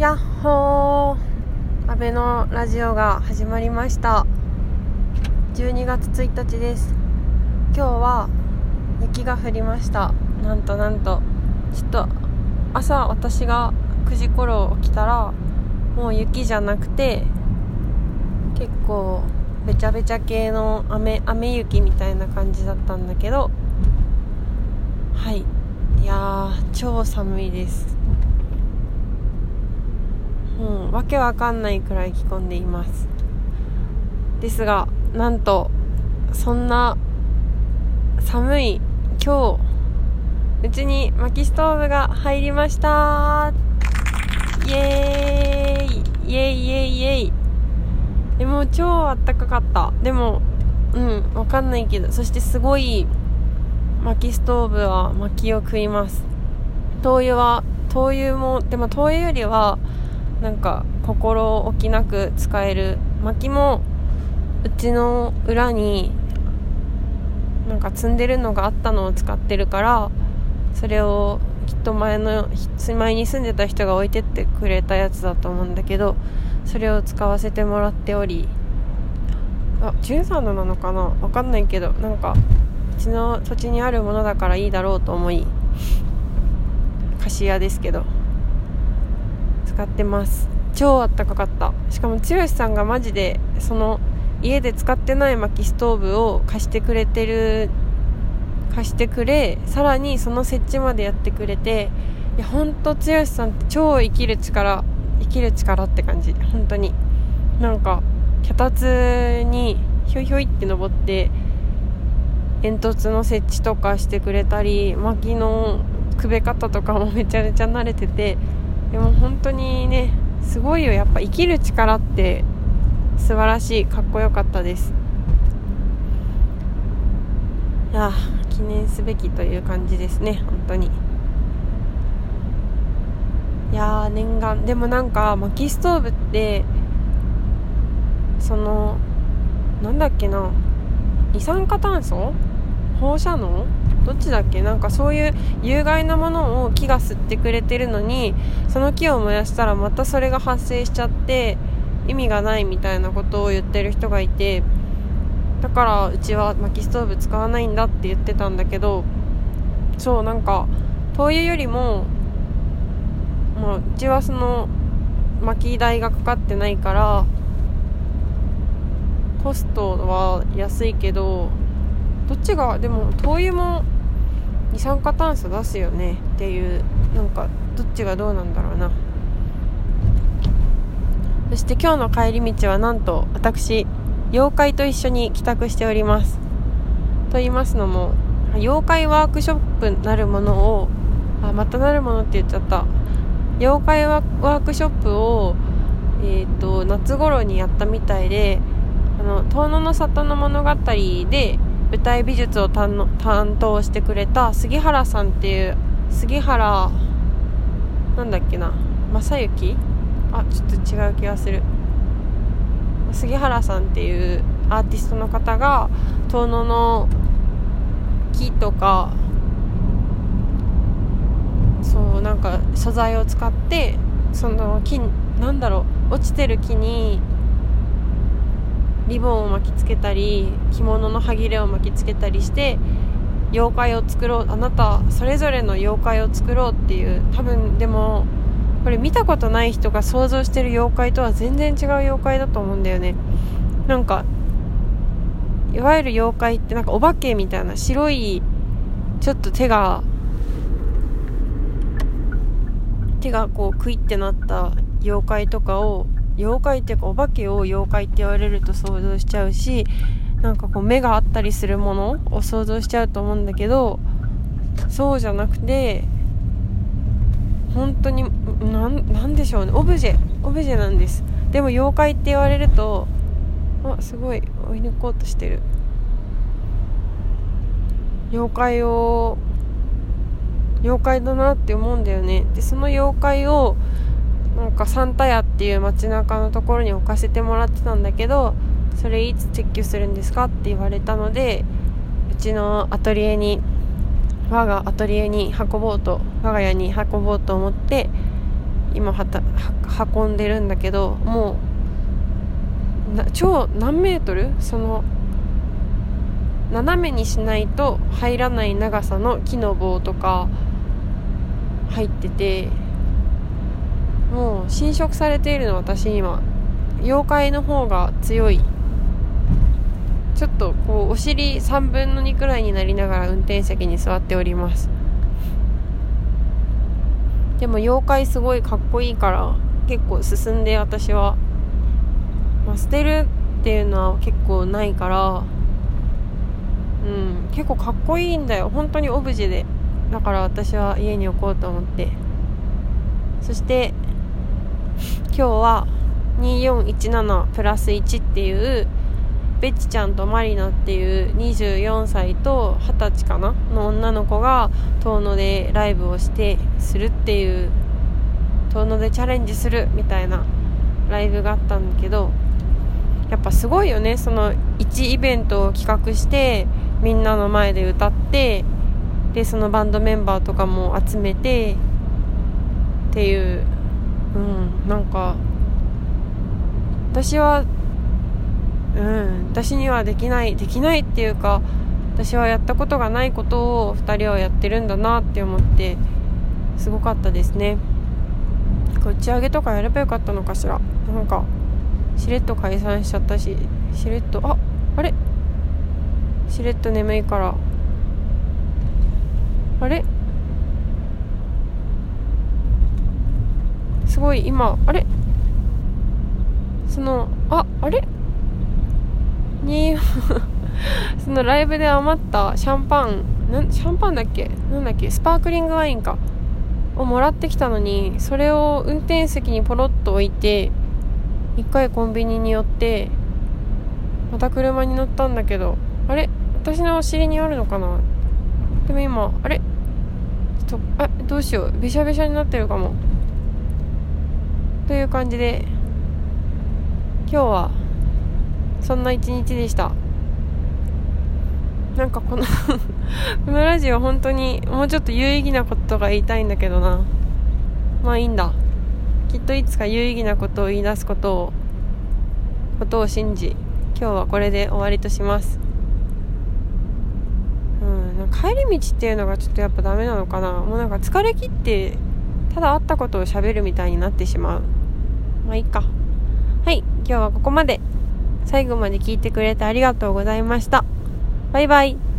やっほー。安倍のラジオが始まりました。12月1日です。今日は雪が降りました。なんとなんと。ちょっと朝私が9時頃起きたらもう雪じゃなくて結構べちゃべちゃ系の雨雨雪みたいな感じだったんだけど。はい。いやー超寒いです。もうわけわかんないくらい着込んでいます。ですがなんとそんな寒い今日うちに薪ストーブが入りました。イエーイ。イエイイエイイエイ。でも超あったかかった。でもうんわかんないけどそしてすごい薪ストーブは薪を食います。灯油は灯油もでも灯油よりはなんか心置きなく使える薪もうちの裏になんか積んでるのがあったのを使ってるからそれをきっと前の前に住んでた人が置いてってくれたやつだと思うんだけどそれを使わせてもらっておりあ13度なのかな？わかんないけどなんかうちの土地にあるものだからいいだろうと思い貸し屋ですけど。使ってます。超あったかかった。しかも剛さんがマジでその家で使ってない薪ストーブを貸してくれてる貸してくれさらにその設置までやってくれていや本当剛さんって超生きる力生きる力って感じ。本当に。なんか脚立にひょいひょいって登って煙突の設置とかしてくれたり薪のくべ方とかもめちゃめちゃ慣れててでも本当にねすごいよ。やっぱ生きる力って素晴らしい。かっこよかったです。いや記念すべきという感じですね。本当に。いやー念願。でもなんか薪ストーブってそのなんだっけな。二酸化炭素？放射能？どっちだっけ？なんかそういう有害なものを木が吸ってくれてるのにその木を燃やしたらまたそれが発生しちゃって意味がないみたいなことを言ってる人がいてだからうちは薪ストーブ使わないんだって言ってたんだけどそうなんか灯油よりも、まあ、うちはその薪代がかかってないからコストは安いけどどっちがでも灯油も二酸化炭素出すよねっていうなんかどっちがどうなんだろうな。そして今日の帰り道はなんと私妖怪と一緒に帰宅しております。と言いますのも妖怪ワークショップなるものをあまたなるものって言っちゃった。妖怪ワークショップを、えーと、夏頃にやったみたいであの遠野の里の物語で舞台美術を担当してくれた杉原さんっていう杉原なんだっけな正幸？あちょっと違う気がする。杉原さんっていうアーティストの方が遠野の木とかそうなんか素材を使ってその木なんだろう落ちてる木にリボンを巻きつけたり着物の端切れを巻きつけたりして妖怪を作ろう。あなたそれぞれの妖怪を作ろうっていう多分でもこれ見たことない人が想像してる妖怪とは全然違う妖怪だと思うんだよね。なんかいわゆる妖怪ってなんかお化けみたいな白いちょっと手が手がこうクイってなった妖怪とかを妖怪っていうかお化けを妖怪って言われると想像しちゃうしなんかこう目があったりするものを想像しちゃうと思うんだけどそうじゃなくて本当になんでしょうね。オブジェオブジェなんです。でも妖怪って言われるとあすごい追い抜こうとしてる。妖怪を妖怪だなって思うんだよね。でその妖怪をなんかサンタ屋っていう街中のところに置かせてもらってたんだけどそれいつ撤去するんですかって言われたのでうちのアトリエに我がアトリエに運ぼうと我が家に運ぼうと思って今はた運んでるんだけどもう超何メートル？その斜めにしないと入らない長さの木の棒とか入っててもう侵食されているの私今妖怪の方が強い。ちょっとこうお尻3分の2くらいになりながら運転席に座っております。でも妖怪すごいかっこいいから結構進んで私は、まあ、捨てるっていうのは結構ないからうん結構かっこいいんだよ。本当にオブジェで。だから私は家に置こうと思って。そして今日は2417プラス1っていうベッチちゃんとマリナっていう24歳と20歳かなの女の子が遠野でライブをしてするっていう遠野でチャレンジするみたいなライブがあったんだけどやっぱすごいよね。その1イベントを企画してみんなの前で歌ってでそのバンドメンバーとかも集めてっていううんなんか私はうん私にはできないできないっていうか私はやったことがないことを2人はやってるんだなって思ってすごかったですね。打ち上げとかやればよかったのかしら。なんかしれっと解散しちゃったししれっとああれ？しれっと眠いから。あれ？すごい今あれ？そのああれ？に そのライブで余ったシャンパンなシャンパンだっけ？なんだっけ？スパークリングワインか。をもらってきたのにそれを運転席にポロッと置いて一回コンビニに寄ってまた車に乗ったんだけどあれ？私のお尻にあるのかな？でも今あれ？ちょっとあどうしよう。べしゃべしゃになってるかも。という感じで今日はそんな一日でした。なんかこの このラジオ本当にもうちょっと有意義なことが言いたいんだけどな。まあいいんだ。きっといつか有意義なことを言い出すことをことを信じ今日はこれで終わりとします。うん帰り道っていうのがちょっとやっぱダメなのかな。もうなんか疲れ切ってただ会ったことをしゃべるみたいになってしまう。まあいいかはい今日はここまで最後まで聞いてくれてありがとうございました。バイバイ。